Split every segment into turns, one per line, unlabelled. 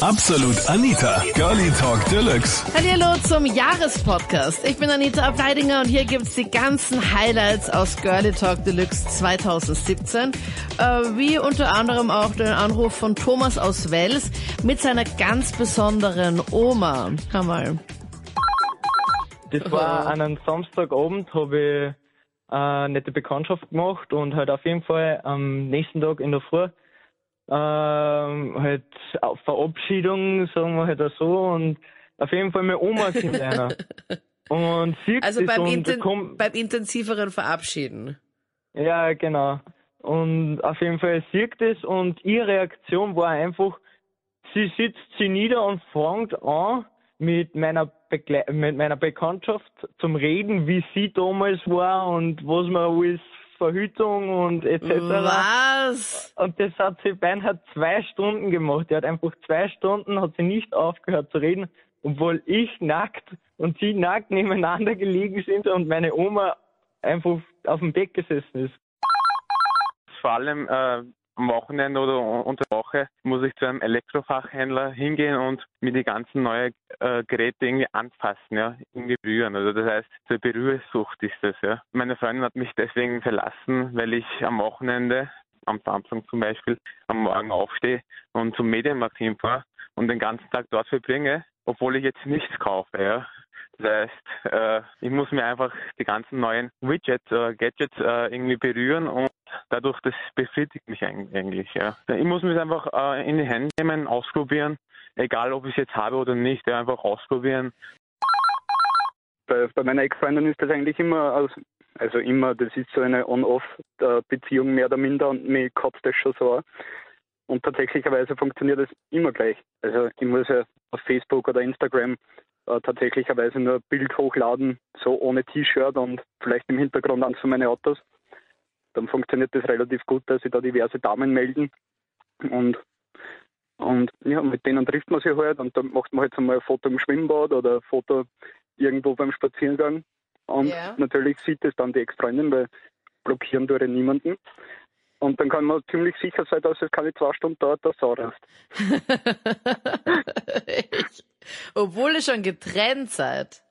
Absolut Anita, Girlie Talk Deluxe.
Hallo zum Jahrespodcast. Ich bin Anita Ableidinger und hier gibt's die ganzen Highlights aus Girlie Talk Deluxe 2017. Äh, wie unter anderem auch den Anruf von Thomas aus Wels mit seiner ganz besonderen Oma. Hör mal.
Das war an einem Samstagabend, habe ich eine nette Bekanntschaft gemacht und halt auf jeden Fall am nächsten Tag in der Früh ähm, halt auf Verabschiedung, sagen wir halt so, und auf jeden Fall meine Oma kennenlernen. und sieht
Also beim,
und
inten
komm-
beim intensiveren Verabschieden.
Ja, genau. Und auf jeden Fall sieht das und ihre Reaktion war einfach, sie sitzt sie nieder und fängt an, mit meiner, Begle mit meiner Bekanntschaft zum Reden, wie sie damals war und was man alles Verhütung und etc.
Was?
Und das hat sie beinahe zwei Stunden gemacht. Die hat einfach zwei Stunden, hat sie nicht aufgehört zu reden, obwohl ich nackt und sie nackt nebeneinander gelegen sind und meine Oma einfach auf dem Bett gesessen ist.
vor allem äh, am Wochenende oder unter der Woche muss ich zu einem Elektrofachhändler hingehen und mir die ganzen neuen äh, Geräte irgendwie anfassen, ja, irgendwie berühren. Also das heißt, zur Berührsucht ist das, ja. Meine Freundin hat mich deswegen verlassen, weil ich am Wochenende, am Samstag zum Beispiel, am Morgen aufstehe und zum Medienmarkt hinfahre und den ganzen Tag dort verbringe, obwohl ich jetzt nichts kaufe, ja. Das heißt, äh, ich muss mir einfach die ganzen neuen Widgets, äh, Gadgets äh, irgendwie berühren und dadurch, das befriedigt mich eig- eigentlich. Ja. Ich muss mich einfach äh, in die Hände nehmen, ausprobieren, egal ob ich es jetzt habe oder nicht, ja, einfach ausprobieren.
bei, bei meiner Ex-Freundin ist das eigentlich immer, aus, also immer, das ist so eine On-Off-Beziehung mehr oder minder und mir kotzt das schon so an. Und tatsächlicherweise funktioniert das immer gleich. Also ich muss ja auf Facebook oder Instagram äh, tatsächlicherweise nur ein Bild hochladen, so ohne T-Shirt und vielleicht im Hintergrund eins von meinen Autos. Dann funktioniert das relativ gut, dass sich da diverse Damen melden. Und, und ja, mit denen trifft man sich halt und dann macht man halt so mal ein Foto im Schwimmbad oder ein Foto irgendwo beim Spaziergang. Und
Ja.
natürlich sieht es dann die Ex-Freundin, weil blockieren tue ich niemanden. Und dann kann man ziemlich sicher sein, dass es keine zwei Stunden dauert, dass Sau.
Echt? Obwohl ihr schon getrennt seid.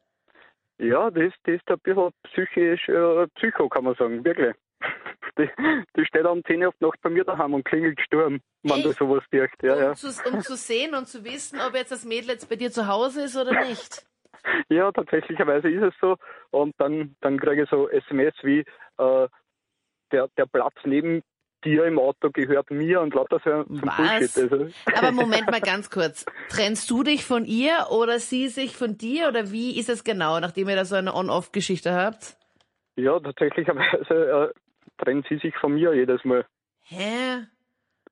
Ja, das, das ist ein bisschen psychisch, äh, Psycho, kann man sagen, wirklich. Die, die steht um 10 Uhr auf Nacht bei mir daheim und klingelt Sturm, wenn du sowas wirkt. Ja,
um,
ja.
Zu, um zu sehen und zu wissen, ob jetzt das Mädel jetzt bei dir zu Hause ist oder nicht.
ja, tatsächlicherweise ist es so. Und dann, dann kriege ich so SMS wie, äh, der, der Platz neben dir im Auto gehört mir und lauter so ein
Was?
Bullshit. Also,
Aber Moment mal ganz kurz. Trennst du dich von ihr oder sie sich von dir oder wie ist es genau, nachdem ihr da so eine On-Off-Geschichte habt?
ja, tatsächlicherweise trennt sie sich von mir jedes Mal.
Hä?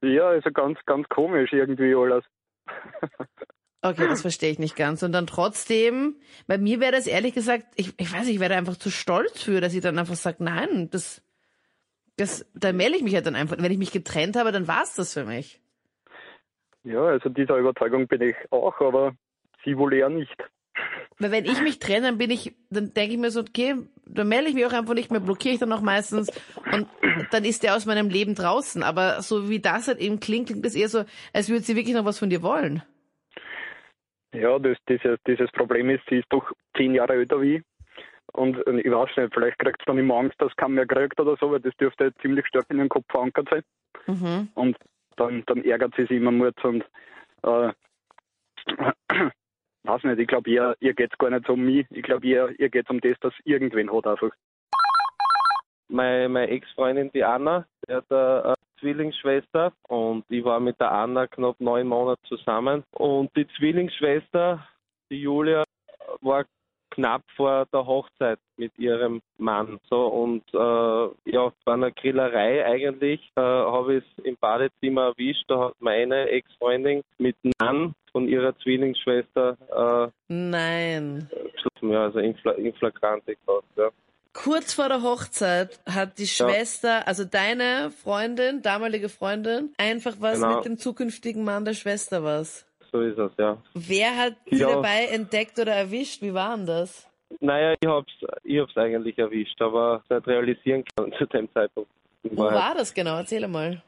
Ja, also ganz, ganz komisch irgendwie alles.
Okay, das verstehe ich nicht ganz. Und dann trotzdem, bei mir wäre das ehrlich gesagt, ich, ich weiß nicht, ich wäre einfach zu stolz für, dass ich dann einfach sage, nein, das, das, da melde ich mich halt dann einfach. Wenn ich mich getrennt habe, dann war's das für mich.
Ja, also dieser Überzeugung bin ich auch, aber sie wohl eher nicht.
Weil wenn ich mich trenne, dann bin ich, dann denke ich mir so, okay, dann melde ich mich auch einfach nicht mehr, blockiere ich dann auch meistens und dann ist der aus meinem Leben draußen. Aber so wie das halt eben klingt, klingt das eher so, als würde sie wirklich noch was von dir wollen.
Ja, das, dieses, dieses Problem ist, sie ist doch zehn Jahre älter wie ich. Und ich weiß nicht, vielleicht kriegt sie dann immer Angst, dass keiner mehr kriegt oder so, weil das dürfte ziemlich stark in ihren Kopf verankert sein.
Mhm.
Und dann, dann ärgert sie sich immer Mut und äh, weiß nicht, ich glaube, ihr, ihr geht es gar nicht um mich. Ich glaube, ihr, ihr geht es um das, dass irgendwen hat einfach.
meine, meine Ex-Freundin, die Anna, die hat eine Zwillingsschwester und ich war mit der Anna knapp neun Monate zusammen. Und die Zwillingsschwester, die Julia, war knapp vor der Hochzeit mit ihrem Mann. So und äh, ja, bei einer Grillerei eigentlich äh, habe ich es im Badezimmer erwischt. Da hat meine Ex-Freundin mit Mann von ihrer Zwillingsschwester
Nein.
äh, ja, also in, Fla in Flagrante gemacht. Ja.
Kurz vor der Hochzeit hat die Schwester, also deine Freundin, damalige Freundin, einfach was
Genau.
mit dem zukünftigen Mann der Schwester was.
So ist es, ja.
Wer hat sie
Ja.
dabei entdeckt oder erwischt? Wie war denn das?
Naja, ich hab's, ich hab's eigentlich erwischt, aber nicht realisieren können zu dem Zeitpunkt.
Wo
Wahrheit.
war das genau? Erzähl mal.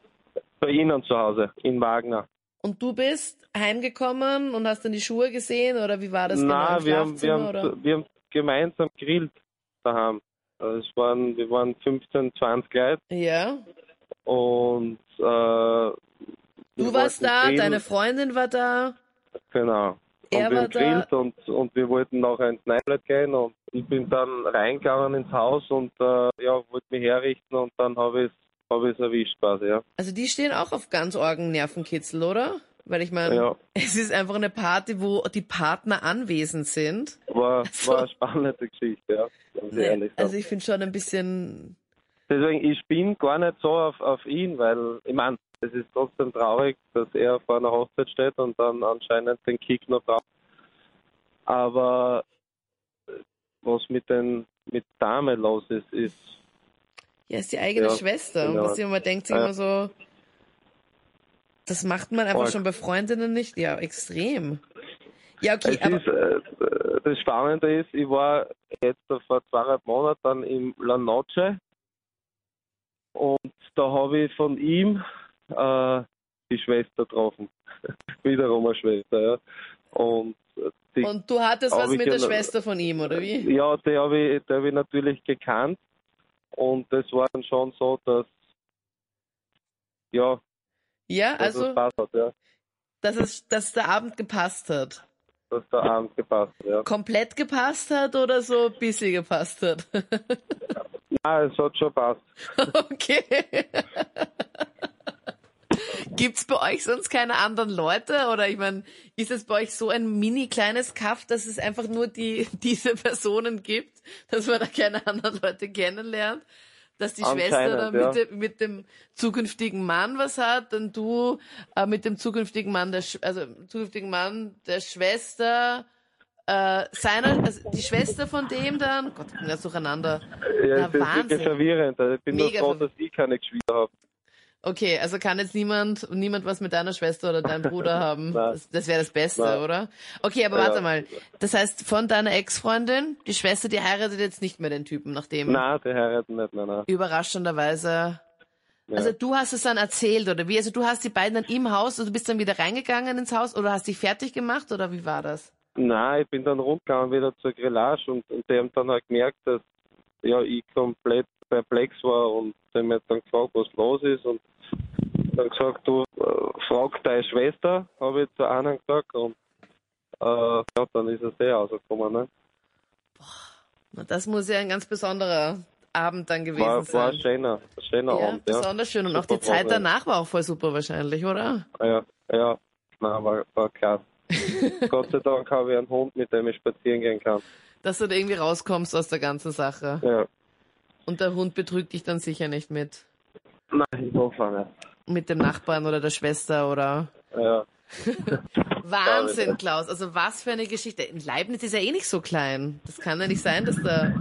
Bei Ihnen zu Hause, in Wagner.
Und du bist heimgekommen und hast dann die Schuhe gesehen oder wie war das
Nein,
genau im
wir haben, wir, haben, wir haben gemeinsam grillt daheim. Also es waren, wir waren 15, 20 Leute
Ja.
und äh,
Du warst da,
grillen.
deine Freundin war da.
Genau.
Er
und wir
war
haben gegrillt und, und wir wollten nachher ins Nightlight gehen und ich bin dann reingegangen ins Haus und äh, ja, wollte mich herrichten und dann habe ich es hab ich's erwischt quasi, ja.
Also die stehen auch auf ganz orgen Nervenkitzel, oder? Weil ich meine,
Ja.
es ist einfach eine Party, wo die Partner anwesend sind.
War,
So.
war eine spannende Geschichte, ja. Sagen.
Also ich finde schon ein bisschen,
Deswegen, ich bin gar nicht so auf, auf ihn, weil ich meine, es ist trotzdem traurig, dass er vor einer Hochzeit steht und dann anscheinend den Kick noch braucht. Aber was mit den mit Dame los ist, ist
ja, ist die eigene
Ja,
Schwester. Und
genau.
was man denkt sich
Ja.
immer so, das macht man einfach
Arg.
schon bei Freundinnen nicht. Ja, extrem. Ja, okay,
es
aber
ist äh, das Spannende ist, ich war jetzt vor zweieinhalb Monaten im La Noche und da habe ich von ihm äh, die Schwester getroffen. Wiederum eine Schwester, ja. Und äh,
und du hattest was mit der
noch-
Schwester von ihm, oder wie?
Ja, die habe ich, die hab ich natürlich gekannt. Und das war dann schon so, dass, ja,
Ja,
dass
also,
es passt hat, ja.
dass, es, dass der Abend gepasst hat.
Dass der Abend gepasst hat, ja.
Komplett gepasst hat oder so ein bisschen gepasst hat?
Nein, es hat schon passt.
Okay. Gibt's bei euch sonst keine anderen Leute? Oder ich meine, ist es bei euch so ein mini kleines Kaff, dass es einfach nur die, diese Personen gibt, dass man da keine anderen Leute kennenlernt? Dass die Schwester da mit,
ja.
dem, mit dem zukünftigen Mann was hat und du äh, mit dem zukünftigen Mann der, Sch also zukünftigen Mann der Schwester äh, seiner, also die Schwester von dem dann, Gott, ich bin ganz durcheinander.
Ja,
Na,
ist
Wahnsinn.
wirklich verwirrend. Ich bin
Mega
nur froh, dass ich keine Geschwister habe.
Okay, also kann jetzt niemand, niemand was mit deiner Schwester oder deinem Bruder haben. Das, das wäre das Beste,
Nein.
oder? Okay, aber
Ja.
warte mal. Das heißt, von deiner Ex-Freundin, die Schwester, die heiratet jetzt nicht mehr den Typen, nachdem
Nein, die heiraten nicht, nein, nein.
überraschenderweise.
Ja.
Also du hast es dann erzählt, oder wie? Also du hast die beiden dann im Haus, also du bist dann wieder reingegangen ins Haus oder hast dich fertig gemacht oder wie war das?
Nein, ich bin dann rundgegangen wieder zur Grillage und, und die haben dann halt gemerkt, dass ja, ich komplett perplex war und die haben mich dann gefragt, was los ist und dann gesagt, du äh, frag deine Schwester, habe ich zu einer gesagt und äh, ja, dann ist es eh rausgekommen. Ne?
Na, Das muss ja ein ganz besonderer Abend dann gewesen
War, war
sein.
ein schöner, ein schöner
ja,
Abend, ja.
besonders schön. Und auch
Super
die Zeit danach war auch voll super wahrscheinlich, oder?
Ja, ja, nein, war, war krass. Gott sei Dank habe ich einen Hund, mit dem ich spazieren gehen kann.
Dass du da irgendwie rauskommst aus der ganzen Sache.
Ja.
Und der Hund betrügt dich dann sicher nicht mit,
Nein, ich hoffe nicht.
mit dem Nachbarn oder der Schwester oder.
Ja.
Wahnsinn, Klaus. Also was für eine Geschichte. In Leibniz ist ja eh nicht so klein. Das kann ja nicht sein, dass da,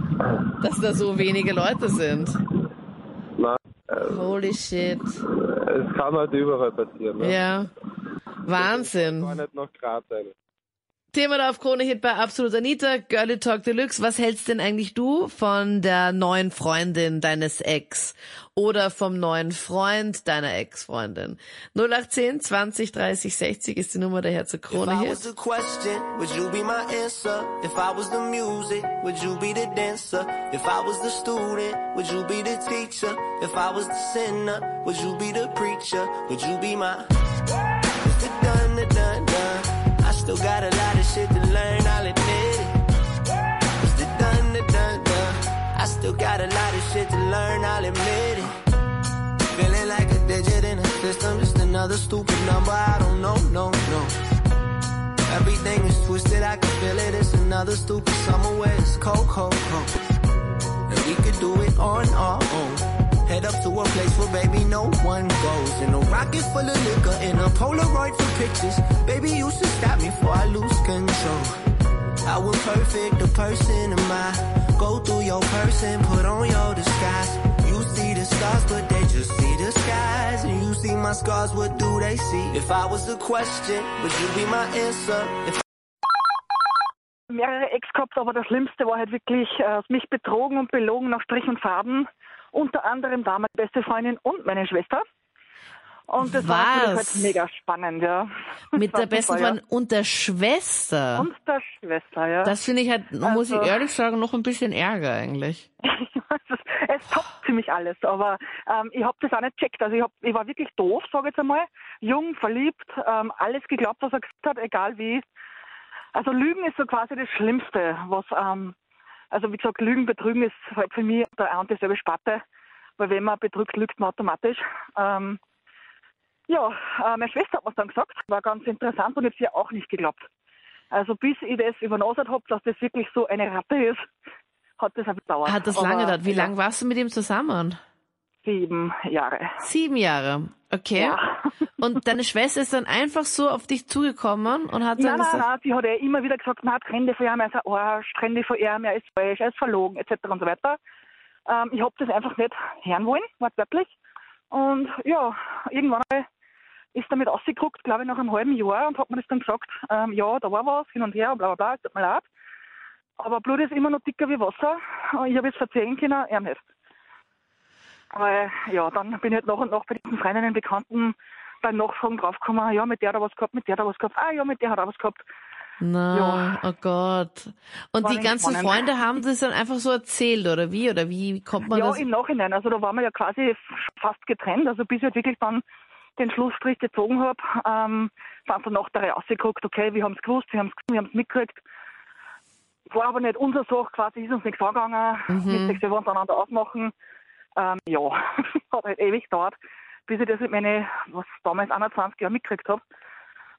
dass da so wenige Leute sind.
Nein,
Holy shit.
es kann halt überall passieren. Ne?
Ja. Wahnsinn.
Gar nicht noch Graz sein.
Thema da auf Krone Hit bei Absolut Anita, Girlie Talk Deluxe. Was hältst denn eigentlich du von der neuen Freundin deines Ex oder vom neuen Freund deiner Ex-Freundin? 0810 20 30 60 ist die Nummer daher zur
If
Krone
I was
Hit.
the question, would you be my answer? If still got a lot of shit to learn, I'll admit it. Is it done, the done, done? I still got a lot of shit to learn, I'll admit it. Feeling like a digit in a system, just another stupid number. I don't know, no, no. Everything is twisted, I can feel it. It's another stupid summer where it's cold, cold, cold. And we could do it on our own. Head up to a place where baby no one goes. In a rocket full of liquor, in a Polaroid for pictures. Baby, you should stop me before I lose control. I was perfect, the person am I. Go through your person, put on your disguise. You see the stars, but they just see the skies. And you see my scars, what do they see? If I was the question, would you be my answer? If
mehrere Ex gehabt, aber das Schlimmste war halt wirklich äh, mich betrogen und belogen nach Strich und Faden. Unter anderem war meine beste Freundin und meine Schwester. Und das war natürlich halt mega spannend, ja.
Mit der
war
besten
super, ja.
Freundin und der Schwester.
Und der Schwester, ja.
Das finde ich halt, muss ich
Also-
ehrlich sagen, noch ein bisschen Ärger eigentlich.
es, es toppt ziemlich alles, aber ähm, ich habe das auch nicht checkt. Also ich, hab, ich war wirklich doof, sage ich jetzt einmal. Jung, verliebt, ähm, alles geglaubt, was er gesagt hat, egal wie. Also Lügen ist so quasi das Schlimmste, was, ähm, also wie gesagt, Lügen, Betrügen ist halt für mich der eine und dieselbe Sparte, weil wenn man betrügt, lügt man automatisch. Ähm, ja, äh, meine Schwester hat mir dann gesagt, war ganz interessant und ich habe sie auch nicht geglaubt. Also bis ich das übernosert habe, dass das wirklich so eine Ratte ist, hat das ein gedauert.
Hat das lange gedauert? Wie
ja,
lange warst du mit ihm zusammen?
Sieben Jahre.
Sieben Jahre. Okay.
Ja.
Und deine Schwester ist dann einfach so auf dich zugekommen und hat dann
Nein, nein,
gesagt,
nein, sie hat ja immer wieder gesagt, na, trenne dich von ihm, er ist ein Arsch, dich von ihm, er ist falsch, er ist verlogen, etc. und so weiter. Ähm, ich habe das einfach nicht hören wollen, wortwörtlich. Und ja, irgendwann ist damit ausgeguckt, glaube ich, nach einem halben Jahr und hat mir das dann gesagt, ähm, ja, da war was, hin und her, bla bla bla, es tut mir leid. Aber Blut ist immer noch dicker wie Wasser. Ich habe jetzt verzeihen können, er nicht. Aber ja, dann bin ich halt nach und nach bei diesen Freundinnen, Bekannten beim Nachfragen draufgekommen, ja, mit der hat er was gehabt, mit der hat er was gehabt, ah ja, mit der hat er was gehabt.
na, oh Gott. Und
War
die ganzen
spannend.
Freunde haben das dann einfach so erzählt, oder wie? Oder wie kommt man
Ja,
das?
im Nachhinein. Also da waren wir ja quasi fast getrennt. Also bis ich halt wirklich dann den Schlussstrich gezogen habe, ähm, sind dann nach der Reihe ausgeguckt, okay, wir haben es gewusst, wir haben es wir haben's mitgekriegt. War aber nicht unsere Sache, quasi ist uns nichts angegangen.
Mhm.
Nicht, dass wir untereinander ausmachen. Ähm, ja, hat halt ewig gedauert, bis ich das mit meinen, was damals 21 Jahren mitgekriegt habe.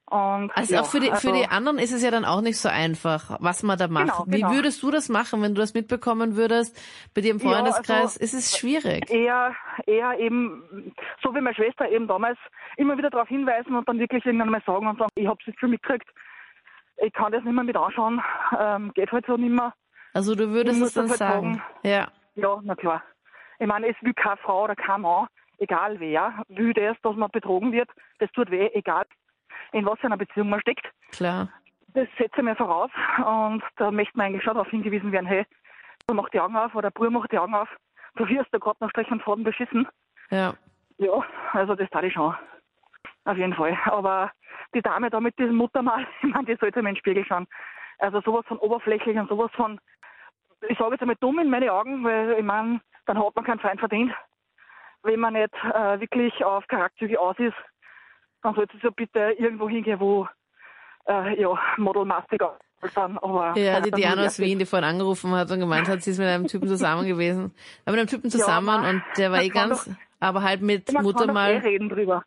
Und,
Also
ja,
auch für die,
also,
für die anderen ist es ja dann auch nicht so einfach, was man da macht.
Genau,
Wie
genau.
würdest du das machen, wenn du das mitbekommen würdest? Bei dir im
Ja,
Freundeskreis
also-
ist es schwierig.
eher, eher eben, so wie meine Schwester eben damals, immer wieder darauf hinweisen und dann wirklich irgendwann mal sagen und sagen, ich habe es jetzt schon mitgekriegt, ich kann das nicht mehr mit anschauen, ähm, geht halt so nicht mehr.
Also du würdest es dann
halt
sagen. Ja.
Ja, na klar. Ich meine, es will keine Frau oder kein Mann, egal wer, will das, dass man betrogen wird, das tut weh, egal in was für einer Beziehung man steckt.
Klar.
Das setze ich mir voraus und da möchte man eigentlich schon darauf hingewiesen werden, hey, du mach die Augen auf oder Bruder macht die Augen auf, du wirst da gerade noch Strich und Faden beschissen.
Ja.
Ja, also das tat ich schon. Auf jeden Fall. Aber die Dame da mit diesem Muttermal, ich meine, die sollte mir in den Spiegel schauen. Also sowas von oberflächlich und sowas von, ich sage jetzt einmal dumm in meine Augen, weil ich meine, dann hat man keinen Feind verdient. Wenn man nicht äh, wirklich auf Charakterzüge aus ist, dann sollte sie so bitte irgendwo hingehen, wo äh, ja, modelmastig sind. Aber
Ja, die
dann
Diana aus Wien, die vorhin angerufen hat und gemeint hat, sie ist mit einem Typen zusammen gewesen. Aber mit einem Typen zusammen
man-
und der war eh ganz,
doch-
aber halt mit
Man kann doch eh reden drüber.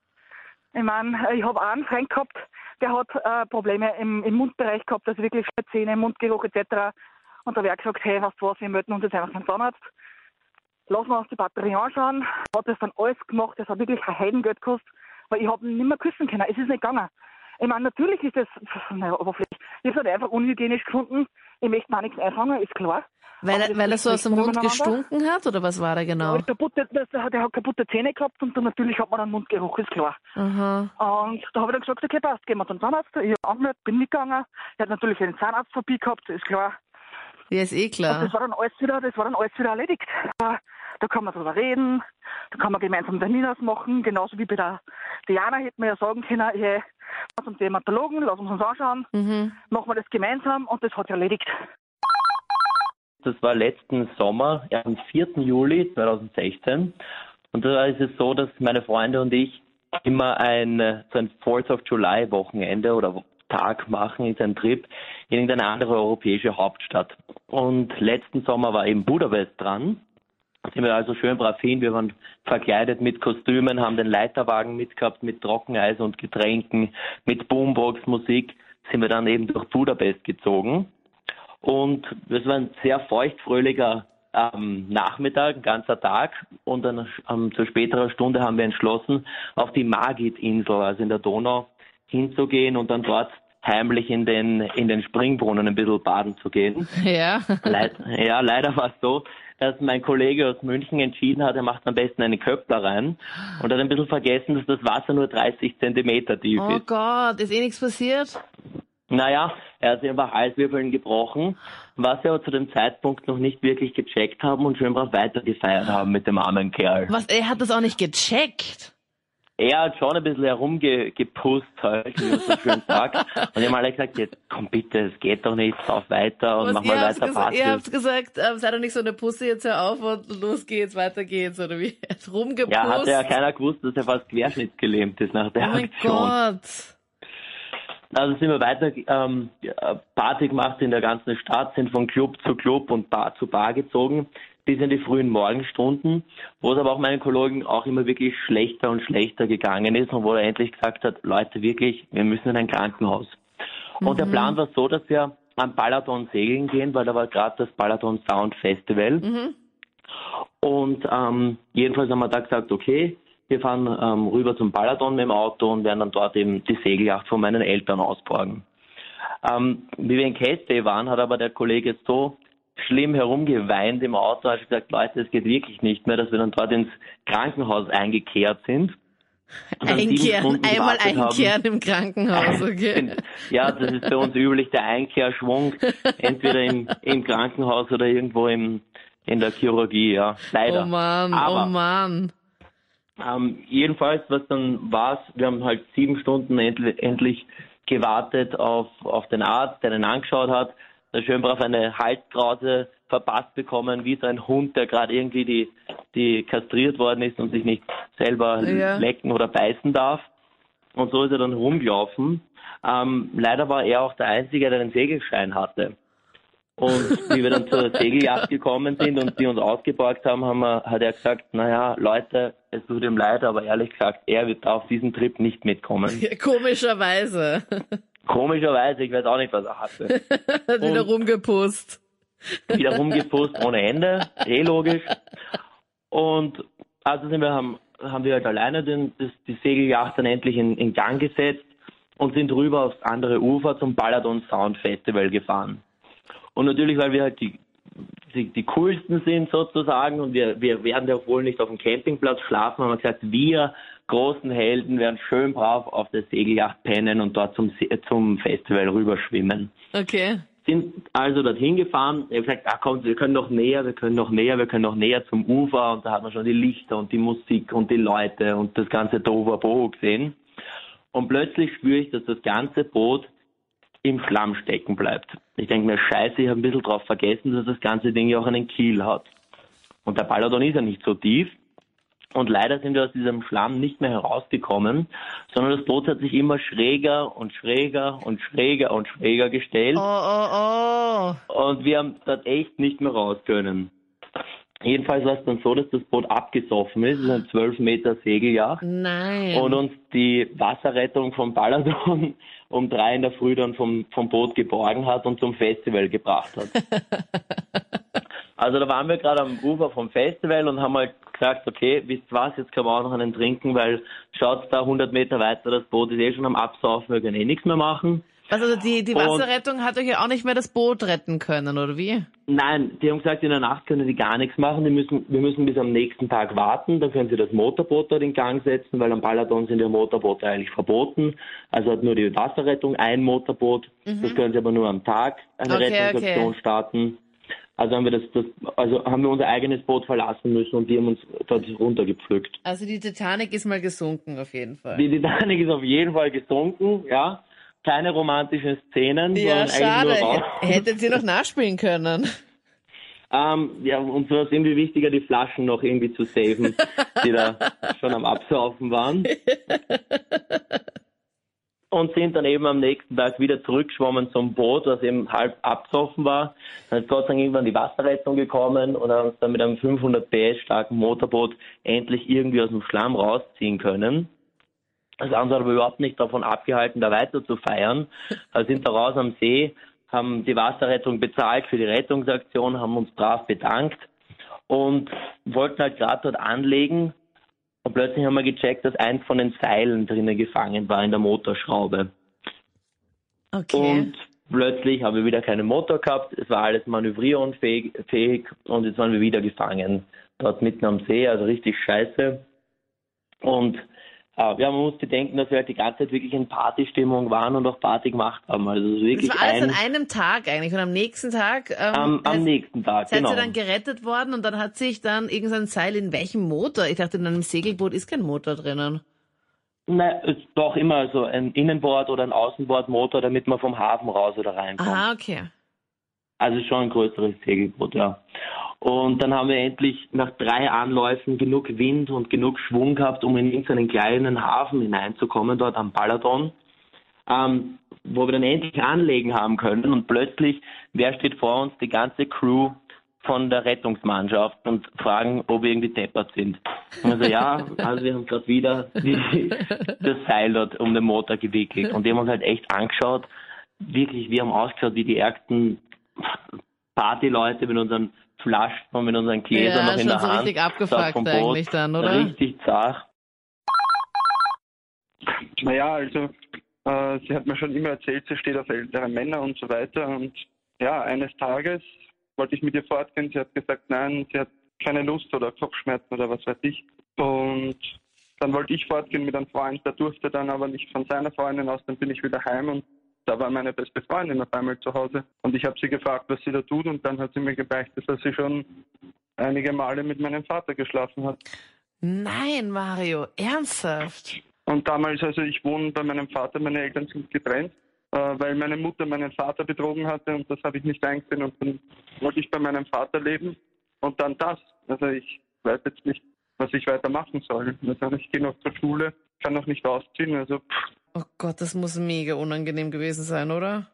Ich meine, ich habe einen Freund gehabt, der hat äh, Probleme im, im Mundbereich gehabt, also wirklich Zähne, Mundgeruch etc. Und da wäre gesagt, hey, weißt du was, wir melden uns jetzt einfach beim Zahnarzt. Lassen wir uns die Batterie anschauen. Hat das dann alles gemacht, das hat wirklich ein Heidengeld gekostet, weil ich habe ihn nicht mehr küssen können. Es ist nicht gegangen. Ich meine, natürlich ist das, naja, oberflächlich. Ich habe es halt einfach unhygienisch gefunden. Ich möchte mir nichts einfangen, ist klar.
Weil,
Aber
er, weil er so aus dem Mund gestunken hat oder was war da genau?
Ja, kaputte, das, der hat kaputte Zähne gehabt und dann natürlich hat man einen Mundgeruch, ist klar.
Aha.
Und da habe ich dann gesagt, okay, passt, gehen wir zum Zahnarzt. Ich habe angemeldet, bin mitgegangen. Er hat natürlich einen Zahnarzt vorbei gehabt, ist klar.
Ja, ist eh
Und
klar.
das war dann alles wieder, das war dann alles wieder erledigt. Aber Da kann man drüber reden, da kann man gemeinsam Termin ausmachen, genauso wie bei der Diana hätten wir ja sagen können, hey, lass uns den Dermatologen, lass uns uns anschauen,
Mhm.
machen wir das gemeinsam und das hat sich erledigt.
Das war letzten Sommer, am 4. Juli 2016. Und da ist es so, dass meine Freunde und ich immer ein, so ein 4th of July Wochenende oder Tag machen, ist ein Trip in irgendeine andere europäische Hauptstadt. Und letzten Sommer war eben Budapest dran. Sind wir also schön brav hin. Wir waren verkleidet mit Kostümen, haben den Leiterwagen mitgehabt mit Trockeneis und Getränken, mit Boombox, Musik, sind wir dann eben durch Budapest gezogen. Und es war ein sehr feuchtfröhlicher ähm, Nachmittag, ein ganzer Tag. Und dann ähm, zu späterer Stunde haben wir entschlossen, auf die Margit-Insel, also in der Donau, hinzugehen und dann dort heimlich in den, in den Springbrunnen ein bisschen baden zu gehen.
Ja.
Leid, ja, leider war es so, dass mein Kollege aus München entschieden hat, er macht am besten einen Köppler rein und hat ein bisschen vergessen, dass das Wasser nur 30 Zentimeter tief
Oh
ist.
Gott, ist eh nichts passiert?
Naja, er hat sich einfach Halswirbeln gebrochen, was wir aber zu dem Zeitpunkt noch nicht wirklich gecheckt haben und schön brav weitergefeiert haben mit dem armen Kerl.
Was, er hat das auch nicht gecheckt.
Er hat schon ein bisschen herumgepusst halt, wie man so schön sagt. Und ich habe alle gesagt, jetzt komm bitte, es geht doch nicht, lauf weiter und
Was,
mach mal weiter Party.
ihr habt gesagt, ähm, sei doch nicht so eine Pusse, jetzt hör auf und los geht's, weiter geht's, oder wie? Er hat rumgepusst.
Ja, hatte ja keiner gewusst, dass er fast querschnittsgelähmt ist nach der
oh mein
Aktion.
Gott.
Also sind wir weiter ähm, Party gemacht in der ganzen Stadt, sind von Club zu Club und Bar zu Bar gezogen, bis in die frühen Morgenstunden, wo es aber auch meinen Kollegen auch immer wirklich schlechter und schlechter gegangen ist und wo er endlich gesagt hat, Leute, wirklich, wir müssen in ein Krankenhaus. Und der Plan war so, dass wir am Balaton segeln gehen, weil da war gerade das Balaton Sound Festival.
Mhm.
Und ähm, jedenfalls haben wir da gesagt, okay, wir fahren ähm, rüber zum Balaton mit dem Auto und werden dann dort eben die Segelyacht von meinen Eltern ausborgen. Ähm, wie wir in Castay waren, hat aber der Kollege so schlimm herumgeweint im Auto, hat gesagt, Leute, es geht wirklich nicht mehr, dass wir dann dort ins Krankenhaus eingekehrt sind.
Einkehren, einmal
haben.
einkehren im Krankenhaus, okay?
Ja, das ist bei uns üblich der Einkehrschwung, entweder im, im Krankenhaus oder irgendwo im, in der Chirurgie, ja, leider.
Oh Mann,
Aber,
oh Mann.
ähm, jedenfalls, was dann war, wir haben halt sieben Stunden endlich, gewartet auf, auf den Arzt, der ihn angeschaut hat, der schön brav eine Halskrause verpasst bekommen, wie so ein Hund, der gerade irgendwie die, die kastriert worden ist und sich nicht selber
Ja.
lecken oder beißen darf. Und so ist er dann rumgelaufen. Ähm, leider war er auch der Einzige, der den Segelschein hatte. Und wie wir dann zur Segelyacht gekommen sind und die uns ausgeborgt haben, haben wir, hat er gesagt, naja, Leute, es tut ihm leid, aber ehrlich gesagt, er wird auf diesen Trip nicht mitkommen.
Komischerweise.
Komischerweise, ich weiß auch nicht, was er hatte.
Hat wieder rumgepusst.
Wieder rumgepusst ohne Ende, eh logisch. Und also sind wir, haben, haben wir halt alleine den, das, die Segelyacht dann endlich in, in Gang gesetzt und sind rüber aufs andere Ufer zum Baladon Sound Festival gefahren. Und natürlich, weil wir halt die, die, die coolsten sind sozusagen und wir, wir werden ja wohl nicht auf dem Campingplatz schlafen, haben wir gesagt, wir großen Helden werden schön brav auf der Segelyacht pennen und dort zum, See- zum Festival rüberschwimmen
Okay.
sind also dorthin gefahren. Er hat gesagt, ah, kommt, wir können noch näher, wir können noch näher, wir können noch näher zum Ufer. Und da hat man schon die Lichter und die Musik und die Leute und das ganze Tohuwabohu gesehen. Und plötzlich spüre ich, dass das ganze Boot im Schlamm stecken bleibt. Ich denke mir, scheiße, ich habe ein bisschen drauf vergessen, dass das ganze Ding ja auch einen Kiel hat. Und der Balaton ist ja nicht so tief. Und leider sind wir aus diesem Schlamm nicht mehr herausgekommen, sondern das Boot hat sich immer schräger und schräger und schräger und schräger gestellt.
Oh, oh, oh.
Und wir haben dort echt nicht mehr raus können. Jedenfalls war es dann so, dass das Boot abgesoffen ist. Es ist ein 12 Meter Segeljacht.
Nein.
Und uns die Wasserrettung vom Balaton um drei in der Früh dann vom, vom Boot geborgen hat und zum Festival gebracht hat. Also da waren wir gerade am Ufer vom Festival und haben halt gesagt, okay, wisst ihr was, jetzt können wir auch noch einen trinken, weil schaut da 100 Meter weiter, das Boot ist eh schon am Absaufen, wir können eh nichts mehr machen.
Also die, die
Und-
Wasserrettung hat euch ja auch nicht mehr das Boot retten können, oder wie?
Nein, die haben gesagt, in der Nacht können die gar nichts machen. Die müssen, wir müssen bis am nächsten Tag warten. Dann können sie das Motorboot dort in Gang setzen, weil am Balaton sind ja Motorboote eigentlich verboten. Also hat nur die Wasserrettung ein Motorboot. Das können sie aber nur am Tag eine
Okay,
Rettungsaktion
okay.
starten. Also haben wir das, das, also haben wir unser eigenes Boot verlassen müssen und die haben uns dort runtergepflückt.
Also die Titanic ist mal gesunken, auf jeden Fall.
Die Titanic ist auf jeden Fall gesunken, ja. Keine romantischen Szenen,
ja,
sondern
schade. Hättet ihr noch nachspielen können.
Ähm, ja, uns war es irgendwie wichtiger, die Flaschen noch irgendwie zu saven, die da schon am Absaufen waren. Und sind dann eben am nächsten Tag wieder zurückgeschwommen zum Boot, das eben halb abgesoffen war. Dann ist Gott sei Dank irgendwann die Wasserrettung gekommen und haben uns dann mit einem 500 PS starken Motorboot endlich irgendwie aus dem Schlamm rausziehen können. Das hat uns aber überhaupt nicht davon abgehalten, da weiter zu feiern. Wir sind da raus am See, haben die Wasserrettung bezahlt für die Rettungsaktion, haben uns brav bedankt und wollten halt gerade dort anlegen. Und plötzlich haben wir gecheckt, dass eins von den Seilen drinnen gefangen war in der Motorschraube.
Okay.
Und plötzlich haben wir wieder keinen Motor gehabt, es war alles manövrierunfähig fähig, und jetzt waren wir wieder gefangen. Dort mitten am See, also richtig scheiße. Und ja, man muss bedenken, dass wir halt die ganze Zeit wirklich in Partystimmung waren und auch Party gemacht haben. Also ist
das
wirklich
war alles
ein,
an einem Tag eigentlich. Und am nächsten Tag ähm,
am, am
seid-
nächsten Tag,
seid
genau.
ihr dann gerettet worden und dann hat sich dann irgendein Seil in welchem Motor? Ich dachte, in einem Segelboot ist kein Motor drinnen.
Nein, es doch immer so ein Innenbord oder ein Außenbordmotor, damit man vom Hafen raus oder reinkommt.
Ah, okay.
Also schon ein größeres Segelboot, ja. Und dann haben wir endlich nach drei Anläufen genug Wind und genug Schwung gehabt, um in irgendeinen kleinen Hafen hineinzukommen, dort am Balaton, ähm, wo wir dann endlich anlegen haben können. Und plötzlich, wer steht vor uns? Die ganze Crew von der Rettungsmannschaft und fragen, ob wir irgendwie deppert sind. Und also ja, also wir haben gerade wieder die, das Seil dort um den Motor gewickelt. Und wir haben uns halt echt angeschaut, wirklich, wir haben ausgeschaut wie die ärgsten Partyleute mit unseren Flaschen und mit unseren Gläsern
Ja,
noch in der
so
Hand.
richtig abgefuckt
Boot.
eigentlich dann, oder?
Richtig zart.
Naja, also äh, sie hat mir schon immer erzählt, sie steht auf ältere Männer und so weiter. Und ja, eines Tages wollte ich mit ihr fortgehen. Sie hat gesagt, nein, sie hat keine Lust oder Kopfschmerzen oder was weiß ich. Und dann wollte ich fortgehen mit einem Freund, der durfte dann aber nicht von seiner Freundin aus, dann bin ich wieder heim und da war meine beste Freundin auf einmal zu Hause. Und ich habe sie gefragt, was sie da tut und dann hat sie mir gebeichtet, dass sie schon einige Male mit meinem Vater geschlafen hat.
Nein, Mario, ernsthaft?
Und damals, also ich wohne bei meinem Vater, meine Eltern sind getrennt, äh, weil meine Mutter meinen Vater betrogen hatte und das habe ich nicht eingesehen und dann wollte ich bei meinem Vater leben und dann das. Also ich weiß jetzt nicht, was ich weiter machen soll. Also ich gehe noch zur Schule, kann noch nicht ausziehen, also pff,
Oh Gott, das muss mega unangenehm gewesen sein, oder?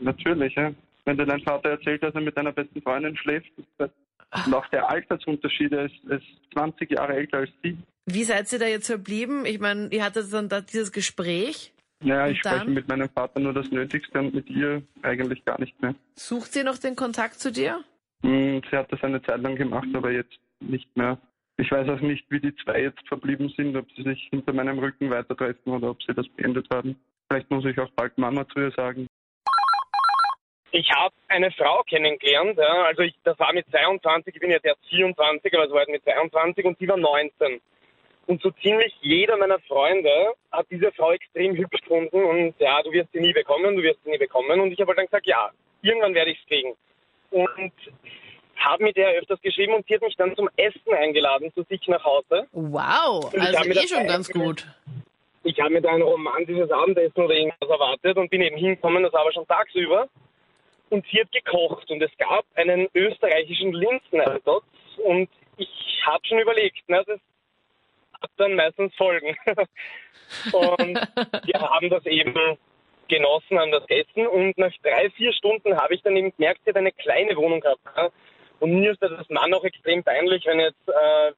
natürlich, ja. Wenn dir dein Vater erzählt, dass er mit deiner besten Freundin schläft, und auch der Altersunterschied, er ist, ist 20 Jahre älter als sie.
Wie seid ihr da jetzt verblieben? Ich meine, ihr hattet dann da dieses Gespräch.
Ja,
Und
ich spreche
dann?
mit meinem Vater nur das Nötigste und mit ihr eigentlich gar nicht mehr.
Sucht sie noch den Kontakt zu dir?
Hm, Sie hat das eine Zeit lang gemacht, aber jetzt nicht mehr. Ich weiß auch nicht, wie die zwei jetzt verblieben sind, ob sie sich hinter meinem Rücken weiter treffen oder ob sie das beendet haben. Vielleicht muss ich auch bald Mama zu ihr sagen.
Ich habe eine Frau kennengelernt, ja, also ich, das war mit 22, ich bin jetzt erst 24, aber es war halt mit 22 und sie war 19. Und so ziemlich jeder meiner Freunde hat diese Frau extrem hübsch gefunden und ja, du wirst sie nie bekommen, du wirst sie nie bekommen. Und ich habe halt dann gesagt, ja, irgendwann werde ich es kriegen. Und habe mit der öfters geschrieben und sie hat mich dann zum Essen eingeladen zu sich nach Hause.
Wow, also eh schon ganz gut.
Ich habe mir da ein romantisches Abendessen oder irgendwas erwartet und bin eben hingekommen, das war aber schon tagsüber. Und sie hat gekocht und es gab einen österreichischen Linseneintopf und ich habe schon überlegt, ne, das hat dann meistens Folgen. und wir haben das eben genossen, haben das Essen und nach drei, vier Stunden habe ich dann eben gemerkt, sie hat eine kleine Wohnung gehabt. Und mir ist das als Mann auch extrem peinlich, wenn jetzt äh,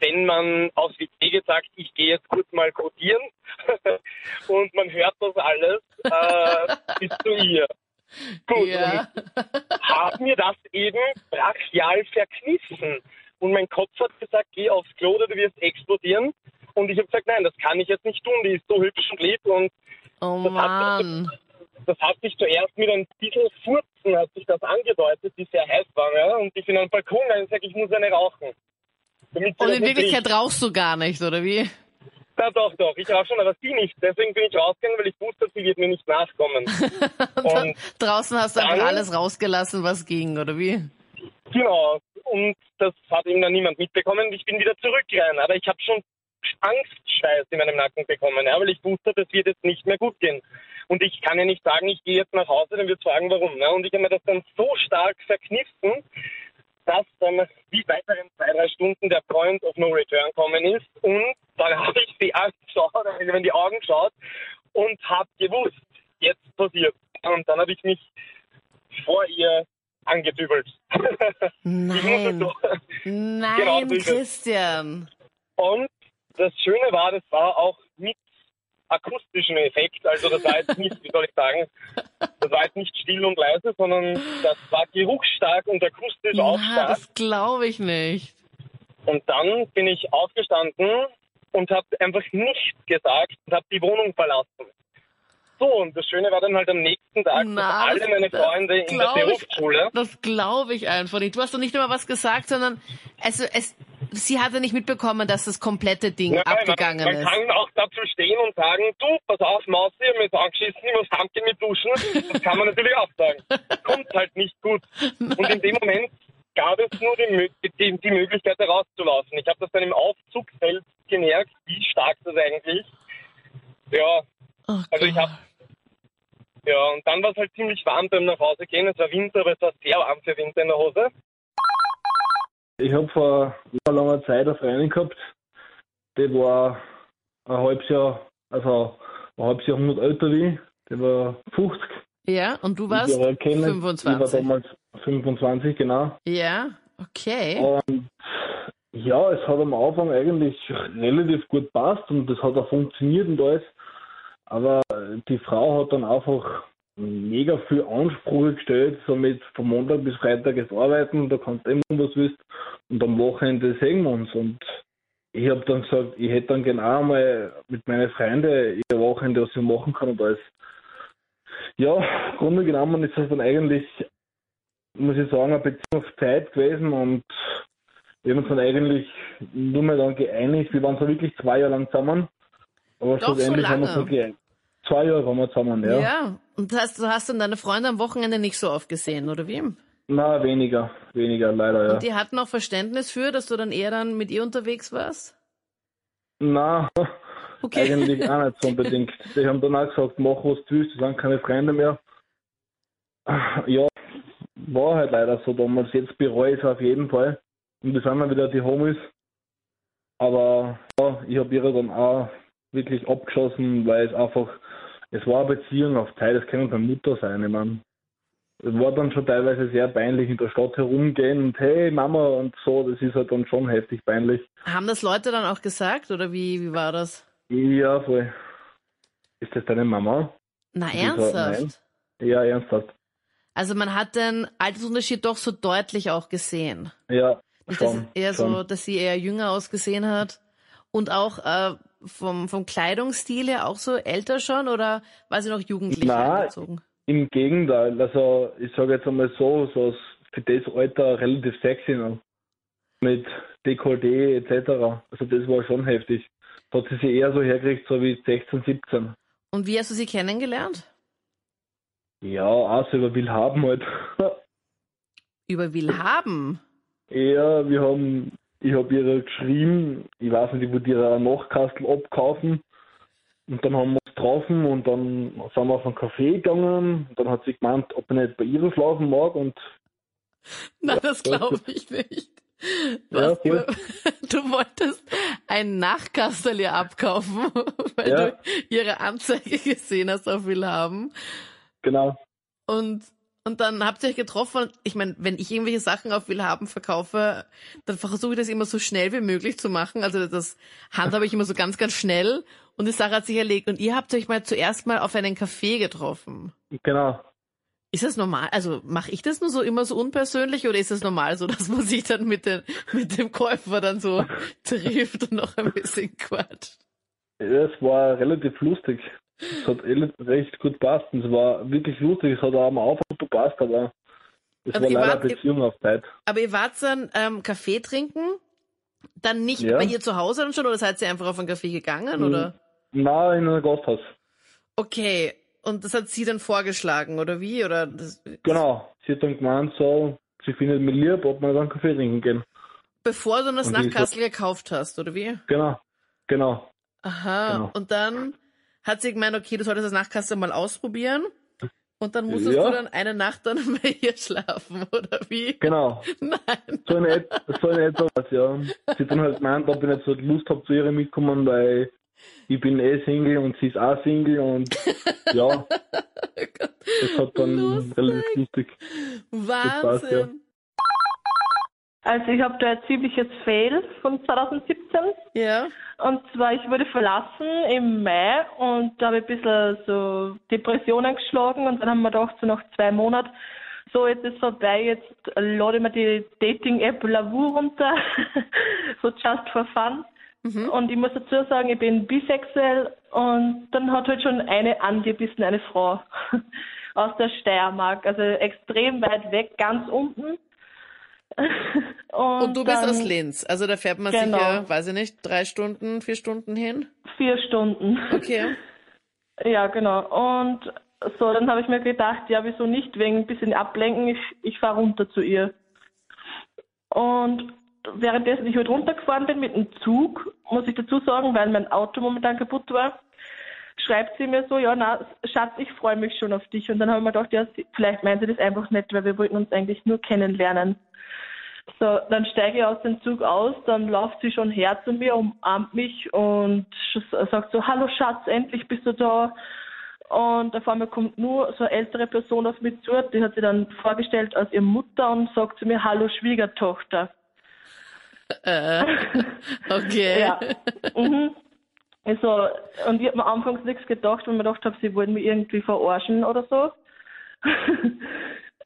wenn man aufs WC geht, sagt, ich gehe jetzt kurz mal kodieren und man hört das alles äh, bis zu ihr. Gut,
Ja.
habe mir das eben brachial verkniffen. Und mein Kopf hat gesagt, geh aufs Klo oder du wirst explodieren. Und ich habe gesagt, nein, das kann ich jetzt nicht tun, die ist so hübsch und lieb. Und
Oh
das hat, sich,
Mann.
Das hat sich zuerst mit ein bisschen Furzen, hat sich das angedeutet, die sehr heiß war. Ja? Und ich bin am Balkon und sage, ich muss eine rauchen.
Und in Wirklichkeit
riecht.
rauchst du gar nicht, oder wie?
Ja, doch, doch. Ich rauche schon, aber sie nicht. Deswegen bin ich rausgegangen, weil ich wusste, sie wird mir nicht nachkommen. Und
Draußen hast du einfach
dann-
alles rausgelassen, was ging, oder wie?
genau. Und das hat eben dann niemand mitbekommen. Ich bin wieder zurückgerannt. Aber ich habe schon Angstschweiß in meinem Nacken bekommen, ja, weil ich wusste, das wird jetzt nicht mehr gut gehen. Und ich kann ja nicht sagen, ich gehe jetzt nach Hause, dann wird fragen, warum. Ne? Und ich habe mir das dann so stark verkniffen, dass dann wie weiteren zwei, drei Stunden der Point of No Return kommen ist. Und dann habe ich sie angeschaut, also in die Augen geschaut und habe gewusst, jetzt passiert. Und dann habe ich mich vor ihr angedübelt.
Nein.
Genau,
Nein,
es.
Christian.
Und das Schöne war, das war auch mit akustischem Effekt. Also das war jetzt nicht, wie soll ich sagen, das war jetzt nicht still und leise, sondern das war geruchsstark und akustisch auch
Na,
stark.
das glaube ich nicht.
Und dann bin ich aufgestanden und habe einfach nichts gesagt und habe die Wohnung verlassen. So, und das Schöne war dann halt am nächsten Tag,
Na,
dass alle meine Freunde in der
glaub ich-
Berufsschule
Das glaube ich einfach nicht. Du hast doch nicht nur was gesagt, sondern also es, sie hatte nicht mitbekommen, dass das komplette Ding
Nein,
abgegangen
man, man
ist.
kann auch dazu stehen und sagen, du, pass auf, Maus, ich hab mich angeschissen, ich muss heimgehen mit duschen. Das kann man natürlich auch sagen. Kommt halt nicht gut. Und in dem Moment gab es nur die, die, die Möglichkeit, da rauszulaufen. Ich habe das dann im Aufzugfeld gemerkt, wie stark das eigentlich Ja,
Oh
also ich hab. Ja, und dann war es halt ziemlich warm beim nach Hause gehen. Es war Winter, aber es war sehr warm für Winter in der Hose.
Ich habe vor langer, Zeit eine Freundin gehabt, die war ein halbes Jahr, also ein halbes Jahrhundert älter wie ich. Die war 50.
Ja, und du
Ich
warst
war kennen. Ich war
25.
damals 25, genau.
Ja, okay.
Und ja, es hat am Anfang eigentlich relativ gut passt und das hat auch funktioniert und alles. Aber die Frau hat dann einfach mega viel Ansprüche gestellt, so mit von Montag bis Freitag ist arbeiten, da kannst du immer was willst und am Wochenende sehen wir uns. Und ich habe dann gesagt, ich hätte dann genau mal mit meinen Freunden ihr Wochenende, was ich machen kann und alles. Ja, im Grunde genommen ist das dann eigentlich, muss ich sagen, eine Beziehung auf Zeit gewesen und wir haben uns dann eigentlich nur mehr dann geeinigt. Wir waren so wirklich zwei Jahre lang zusammen. Aber
Doch, so
schlussendlich haben wir uns dann geeinigt. Zwei Jahre waren wir zusammen, ja.
Ja. Und das heißt, du hast dann deine Freunde am Wochenende nicht so oft gesehen, oder wie?
Na, weniger, weniger, leider, ja.
Und die hatten auch Verständnis für, dass du dann eher dann mit ihr unterwegs warst?
Na,
Okay.
eigentlich auch nicht so unbedingt. Die haben dann auch gesagt, mach was du willst, die sind keine Freunde mehr. Ja, war halt leider so damals. Jetzt bereue ich es auf jeden Fall. Und wir sind dann wieder die Homies. Aber ja, ich habe ihre dann auch wirklich abgeschossen, weil es einfach, es war eine Beziehung auf Zeit, das kann dann Mutter sein, ich meine. Es war dann schon teilweise sehr peinlich in der Stadt herumgehen und hey Mama und so, das ist halt dann schon heftig peinlich.
Haben das Leute dann auch gesagt, oder wie, wie war das?
Ja, voll. Ist das deine Mama?
Na, ernsthaft?
Nein. Ja, ernsthaft.
Also man hat den Altersunterschied doch so deutlich auch gesehen.
Ja,
Nicht, dass
schon.
es eher
schon.
so, dass sie eher jünger ausgesehen hat. Und auch äh, vom, vom Kleidungsstil her auch so älter schon oder war sie noch jugendlich
Nein,
angezogen?
Im Gegenteil. Also ich sage jetzt einmal so, so für das Alter relativ sexy noch. Mit Dekolleté etc. Also das war schon heftig. Da hat sie sich eher so hergekriegt, so wie 16, 17.
Und wie hast du sie kennengelernt?
Ja, auch so über Willhaben halt.
Über Willhaben.
Ja, wir haben, ich habe ihr geschrieben, ich weiß nicht, ich wollte ihre Nachkastel abkaufen. Und dann haben wir getroffen und dann sind wir auf einen Café gegangen. Und dann hat sie gemeint, ob ich nicht bei ihr schlafen mag. Und
Na, das glaube ich nicht.
Ja,
Was,
voll.
du wolltest ein Nachkastel ihr abkaufen, weil
Ja.
du ihre Anzeige gesehen hast auf Willhaben.
genau.
Und, und dann habt ihr euch getroffen. Ich meine, wenn ich irgendwelche Sachen auf Willhaben verkaufe, dann versuche ich das immer so schnell wie möglich zu machen. Also das handhabe ich immer so ganz, ganz schnell. Und die Sache hat sich erlegt. Und ihr habt euch mal zuerst mal auf einen Café getroffen.
Genau.
Ist das normal? Also mache ich das nur so immer so unpersönlich oder ist das normal so, dass man sich dann mit, den, mit dem Käufer dann so trifft und noch ein bisschen quatscht?
Es war relativ lustig. Es hat recht gut gepasst. Und es war wirklich lustig. Es hat auch am Anfang gut gepasst, aber es
Also
war leider
wart-
Beziehung auf Zeit.
Aber ihr wart dann ähm, Kaffee trinken, dann nicht
Ja.
bei ihr zu Hause dann schon oder seid ihr einfach auf ein Café gegangen oder?
Na, in einem Gasthaus.
Okay, und das hat sie dann vorgeschlagen oder wie? Oder das,
Genau. Sie hat dann gemeint, so, sie findet mich lieb, ob wir dann Kaffee trinken gehen.
bevor du das Nachtkastel gekauft hast oder wie?
Genau. Genau.
Aha,
Genau.
und dann hat sie gemeint, okay, du solltest das Nachtkastel mal ausprobieren. Und dann musstest
Ja.
du dann eine Nacht dann bei ihr schlafen, oder wie?
Genau.
Nein.
So in, et so in etwa was, ja. Sie hat dann halt gemeint, ob ich nicht so Lust habe, zu ihr mitkommen, weil ich bin eh Single und sie ist auch Single und ja, das hat dann relativ lustig. gepasst, ja.
Also ich habe da ein ziemliches Fail von 2017.
Ja.
Und zwar, ich wurde verlassen im Mai und da habe ich ein bisschen so Depressionen geschlagen und dann haben wir gedacht, so nach zwei Monaten, so jetzt ist vorbei, jetzt lade ich mir die Dating-App Lavu runter, so just for fun. Und ich muss dazu sagen, ich bin bisexuell und dann hat halt schon eine angebissen, eine Frau aus der Steiermark, also extrem weit weg, ganz unten. Und,
Und du bist
dann
aus Linz. Also da fährt man
Genau.
sicher, weiß ich nicht, drei Stunden, vier Stunden hin.
Vier Stunden.
Okay.
Ja, genau. Und so, dann habe ich mir gedacht, ja, wieso nicht, wegen ein bisschen ablenken, ich, ich fahre runter zu ihr. Und währenddessen ich halt runtergefahren bin mit dem Zug, muss ich dazu sagen, weil mein Auto momentan kaputt war, schreibt sie mir so, ja, na, Schatz, ich freue mich schon auf dich. Und dann haben wir gedacht, ja, vielleicht meint sie das einfach nicht, weil wir wollten uns eigentlich nur kennenlernen. So, dann steige ich aus dem Zug aus, dann läuft sie schon her zu mir, umarmt mich und sagt so, hallo Schatz, endlich bist du da. Und auf einmal kommt nur so eine ältere Person auf mich zu, die hat sie dann vorgestellt als ihre Mutter und sagt zu mir, hallo Schwiegertochter.
Äh, okay.
ja. Mhm. Also, und ich habe mir anfangs nichts gedacht, weil ich mir gedacht habe, sie wollen mich irgendwie verarschen oder so.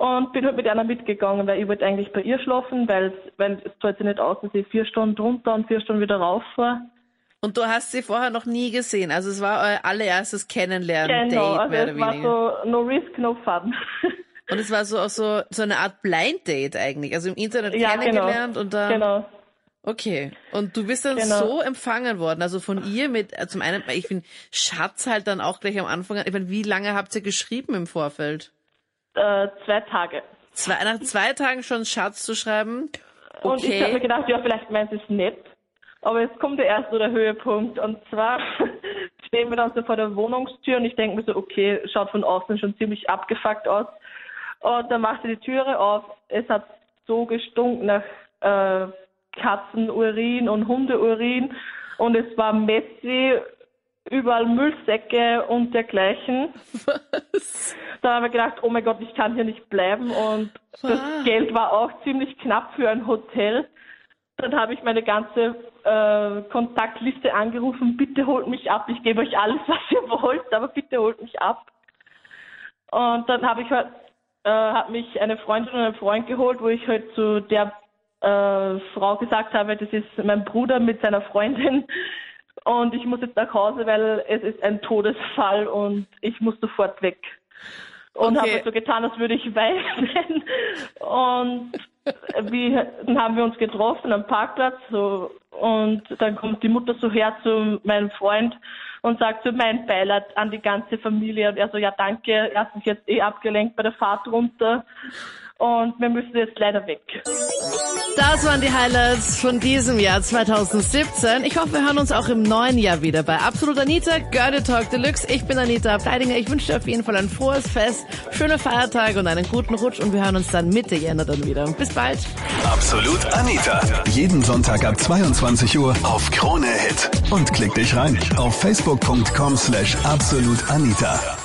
und bin halt mit einer mitgegangen, weil ich wollte eigentlich bei ihr schlafen, weil, weil es zahlt sich nicht aus, dass ich vier Stunden runter und vier Stunden wieder rauf fahre.
Und du hast sie vorher noch nie gesehen. Also es war euer allererstes Kennenlernen-Date,
Genau, also
mehr
es
oder
war
weniger.
so no risk, no fun.
Und es war so auch so, so eine Art Blind-Date eigentlich. Also im Internet
Ja,
kennengelernt
genau.
und dann.
Genau.
Okay. Und du bist dann
Genau.
so empfangen worden. Also von ihr mit, äh, zum einen, ich finde Schatz halt dann auch gleich am Anfang. Ich meine, wie lange habt ihr geschrieben im Vorfeld?
Äh, zwei Tage.
Zwei, nach zwei Tagen schon Schatz zu schreiben?
Und ich habe mir
Okay.
gedacht, ja, vielleicht meint sie es nett. Aber jetzt kommt der erste der Höhepunkt. Und zwar stehen wir dann so vor der Wohnungstür und ich denke mir so, okay, schaut von außen schon ziemlich abgefuckt aus. Und dann macht sie die Türe auf. Es hat so gestunken nach äh, Katzenurin und Hundeurin. Und es war messy, überall Müllsäcke und dergleichen. Da habe ich gedacht, oh mein Gott, ich kann hier nicht bleiben. Und das
Was?
Geld war auch ziemlich knapp für ein Hotel. Dann habe ich meine ganze äh, Kontaktliste angerufen, bitte holt mich ab, ich gebe euch alles, was ihr wollt, aber bitte holt mich ab. Und dann habe ich halt, äh, hat mich eine Freundin und ein Freund geholt, wo ich halt zu der äh, Frau gesagt habe, das ist mein Bruder mit seiner Freundin und ich muss jetzt nach Hause, weil es ist ein Todesfall und ich muss sofort weg. Und
Okay.
habe halt so getan, als würde ich weinen. Und wie, dann haben wir uns getroffen am Parkplatz so, und dann kommt die Mutter so her zu meinem Freund und sagt so mein Beileid an die ganze Familie. Und er so, ja danke, er hat sich jetzt eh abgelenkt bei der Fahrt runter und wir müssen jetzt leider weg.
Das waren die Highlights von diesem Jahr 2017. Ich hoffe, wir hören uns auch im neuen Jahr wieder bei Absolut Anita, Girlie Talk Deluxe. Ich bin Anita Pleidinger. Ich wünsche dir auf jeden Fall ein frohes Fest, schöne Feiertage und einen guten Rutsch und wir hören uns dann Mitte Jänner dann wieder. Bis bald.
Absolut Anita. Jeden Sonntag ab 22 Uhr auf Krone Hit. Und klick dich rein auf facebook.com slash absolutanita.